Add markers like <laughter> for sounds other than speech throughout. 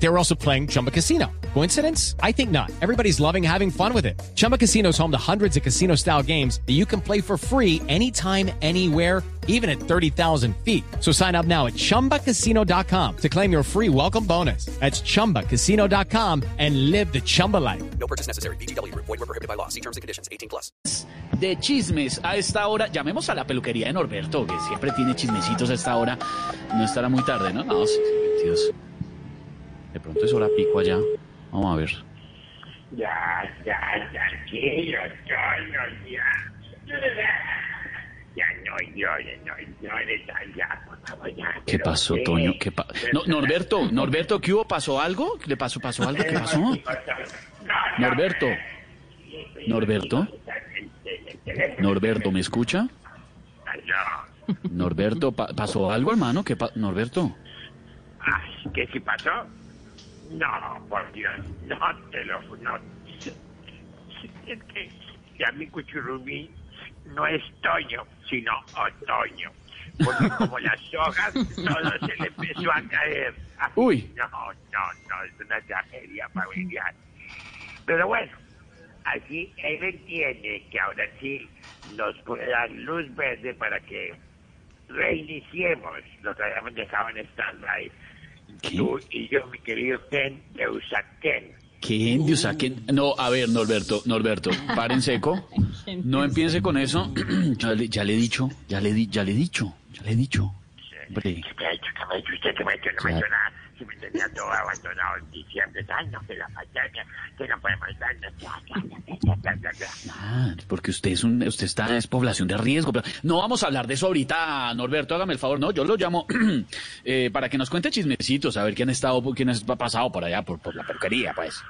They were also playing Chumba Casino. Coincidence? I think not. Everybody's loving having fun with it. Chumba Casino is home to hundreds of casino style games that you can play for free anytime, anywhere, even at 30,000 feet. So sign up now at chumbacasino.com to claim your free welcome bonus. That's chumbacasino.com and live the Chumba life. No purchase necessary. BGW. Void were prohibited by law. See terms and conditions. 18 plus. de chismes a esta hora. Llamemos a la peluquería de Norberto, que siempre tiene chismecitos a esta hora. No estará muy tarde, ¿no? No, sí, sí, 22. De pronto es hora pico allá. Vamos a ver. Ya, ya, ya. Ya no, yo, no, no, ya, por favor, ya. ¿Qué pasó, Toño? ¿Qué pa- no, Norberto, Norberto, ¿qué hubo? ¿Pasó algo? ¿Le pasó, pasó algo? ¿Qué pasó? No, no, Norberto, Norberto, Norberto, ¿me escucha? no. Norberto, pa- ¿pasó algo, hermano? ¿Qué pa- Norberto? Ay, ¿qué si pasó? No, por Dios, no te lo... No. Es que ya mi cuchurumí no es Toño, sino Otoño. Porque como las hojas, todo se le empezó a caer. Ay, Uy. No, no, no, es una tragedia familiar. Pero bueno, así él entiende que ahora sí nos puede dar luz verde para que reiniciemos lo que habíamos dejado en stand-by. ¿Qué? Tú y yo, mi querido Ken de Usaquén. ¿Qué? O sea, que no, a ver, Norberto, Norberto, paren seco. <laughs> No empiece con eso. <clears throat> ya, le, ya le he dicho, ya le, di, ya le he dicho, ya le he dicho. Hombre, ¿Qué me ha hecho? ¿Qué me ha hecho usted? ¿Qué me ha hecho? No me ha hecho nada. Si me tenía todo abandonado en diciembre. Ay, no, que la pandemia, que no podemos ya. ah, porque usted es un, usted está es población de riesgo. no vamos a hablar de eso ahorita, Norberto, hágame el favor, no, yo lo llamo <clears throat> eh, para que nos cuente chismecitos, a ver quién ha estado, quién ha pasado por allá, por, por la peluquería, pues.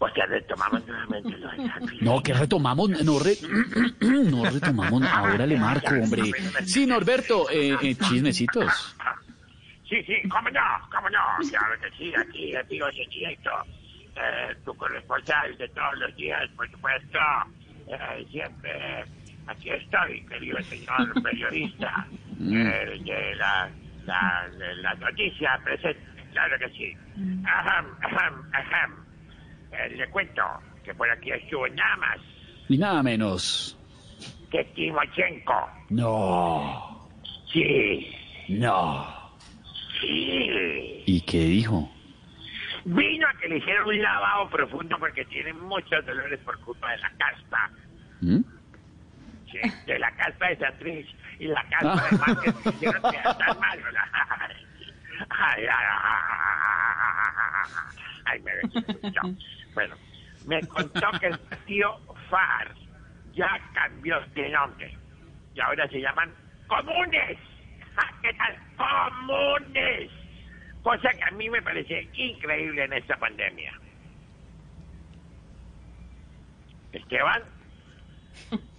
Pues ya retomamos nuevamente lo de No, que retomamos, no, re- <clears throat> no retomamos, ahora le marco, hombre. Sí, Norberto, eh, eh, chismecitos. Sí, sí, cómo no, cómo no. Claro que sí, aquí, amigo secreto. Eh, tu corresponsal de todos los días, por supuesto. Eh, siempre aquí estoy, querido señor <laughs> periodista. eh, de la, la, de la noticia presente, claro que sí. Ajam, ajam, ajam. Eh, le cuento que por aquí estuvo nada más Y nada menos. que Timochenko. No, Sí, no. sí. ¿Y qué dijo? Vino a que le hicieran un lavado profundo porque tiene muchos dolores por culpa de la caspa. ¿Mm? Sí, de la caspa de Santrich y la caspa <laughs> de Márquez que hicieron que era tan malo. Ay, ay, ay, Bueno, me contó que el partido FAR ya cambió de nombre y ahora se llaman comunes. ¿Qué tal? Comunes. Cosa que a mí me parece increíble en esta pandemia. Esteban. <laughs>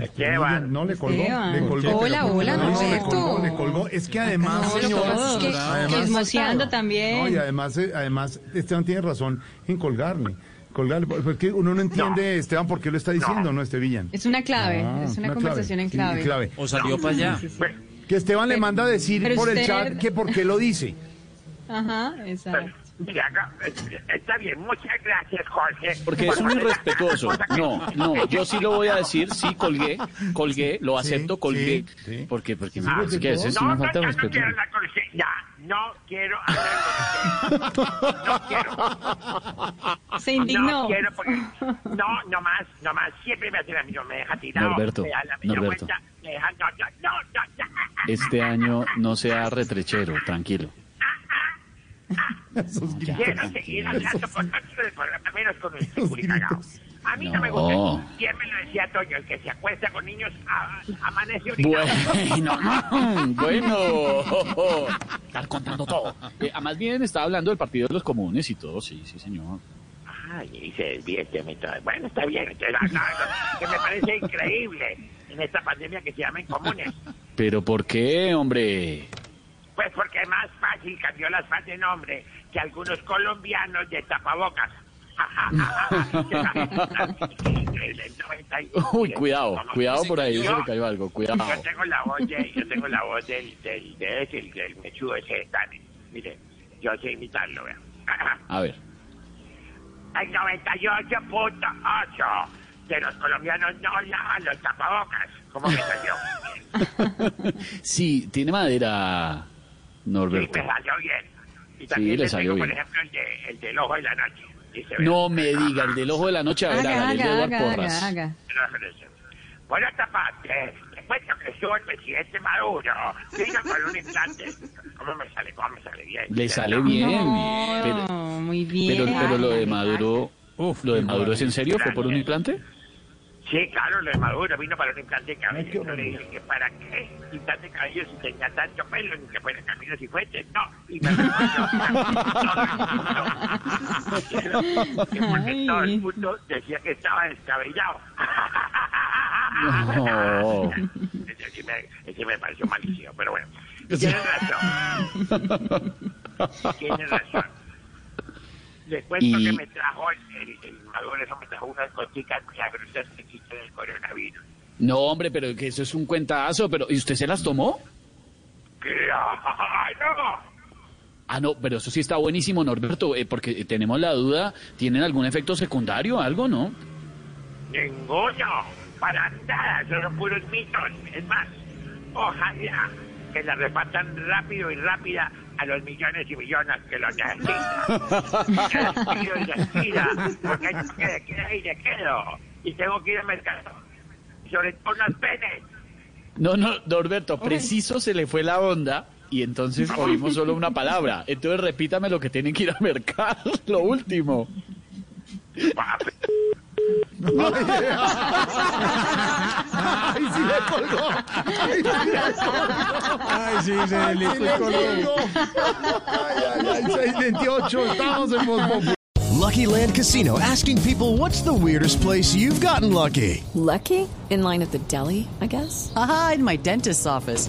Esteban. No le colgó, Esteban. le colgó. Hola, le colgó, hola, no, le Norberto. colgó, le colgó. Es que además, No, señor, todos, que- además- chismoseando también. No, y además, eh, además, Esteban tiene razón en colgarle. Colgarle, porque uno no entiende, Esteban, por qué lo está diciendo, ¿no, este villano? Es una clave, Ah, es una, conversación en sí, clave. O salió para allá. Que Esteban le manda a decir Pero por el usted- chat que por qué lo dice. Ajá, pero, exacto. Mira, no, está bien, muchas gracias, Jorge. Porque es un irrespetuoso. No, no, yo sí lo voy a decir, sí, colgué, colgué, lo acepto, colgué. sí, sí. Porque, porque me Ah, parece que a veces sí no, me no, falta no respeto. quiero hablar con usted. Ya, no quiero hablar con usted. No quiero. Se indignó. No quiero porque... No, no más, no más. Siempre me hace la misma, me deja tirado. Norberto, me da la Norberto. vuelta, me deja... No, no, no, no, no. Este año no sea retrechero, tranquilo. Esos gritos. Quiero seguir hablando otro del programa, menos con el culicagao. A mí no. me gusta. Siempre me lo decía Toño, el que se acuesta con niños a- amanece orinado. Bueno, <laughs> <laughs> bueno. Estar contando todo. Eh, ah, más bien estaba hablando del partido de los comunes y todo, sí, sí, señor. Ay, y se desvía este. Bueno, está bien. entonces, no, no, que me parece increíble en esta pandemia que se llamen comunes. Pero ¿por qué, hombre? Pues porque es cambió las fans de nombre que algunos colombianos de tapabocas. El 90 y- Uy, cuidado, cuidado por ahí, se Yo- le cayó algo, cuidado. Yo tengo la voz de, yo tengo la voz del, del, del mechudo ese de Tani. Mire, yo sé imitarlo, vea. <laughs> A ver. El 98.8 de los colombianos no lavan los tapabocas. ¿Cómo me salió? <laughs> Sí, tiene madera, Sí, Norberto. me salió bien. Y también le le salió tengo, por bien. ejemplo, el, de, el del ojo de la noche. No me diga, el del ojo de la noche, a ver, Haga, el de haga, Porras. haga, haga. Por otra parte, te cuento que estuvo el presidente Maduro, vino con un implante. ¿Cómo me sale? ¿Cómo me sale bien? Le sale bien. No, Pero, muy bien. pero, pero lo de Maduro, lo de Maduro es en serio, ¿fue por un implante? Sí, claro, lo de Maduro vino para un implante de cabello. Yo le dije que para qué implante de cabello si tenía tanto pelo, ni que fuera caminos y fuentes. No, y me respondió que <laughs> porque todo el mundo decía que estaba descabellado. No. Ese sí me, ese me pareció malísimo, pero bueno. Tienes razón. <laughs> Tienes razón. Le cuento Y- que me trajo el, el, Maduro, eso me trajo unas goticas milagrosas que existen del coronavirus. No, hombre, pero que eso es un cuentazo, pero ¿y usted se las tomó? ¡Claro! Ah, no, pero eso sí está buenísimo, Norberto, eh, porque tenemos la duda, ¿tienen algún efecto secundario, algo, no? Ninguno, para nada, son puros mitos. Es más, ojalá que la repartan rápido y rápida a los millones y millones que lo necesitan. Y despida, porque hay que de queda y de quedo. Y tengo que ir al mercado. Y sobre todo unas penes. No, no, Norberto, preciso se le fue la onda y entonces oímos solo una palabra. Entonces repítame lo que tienen que ir al mercado, <laughs> lo último. ¡Ay, sí le colgó! ¡Ay, sí le colgó! Ay, sí, se ¡Ay, le sí colgó! ¡Ay, ay, ay! 628, estamos en Voz Lucky Land Casino asking people what's the weirdest place you've gotten lucky? Lucky? In line at the deli, I guess? Aha, in my dentist's office.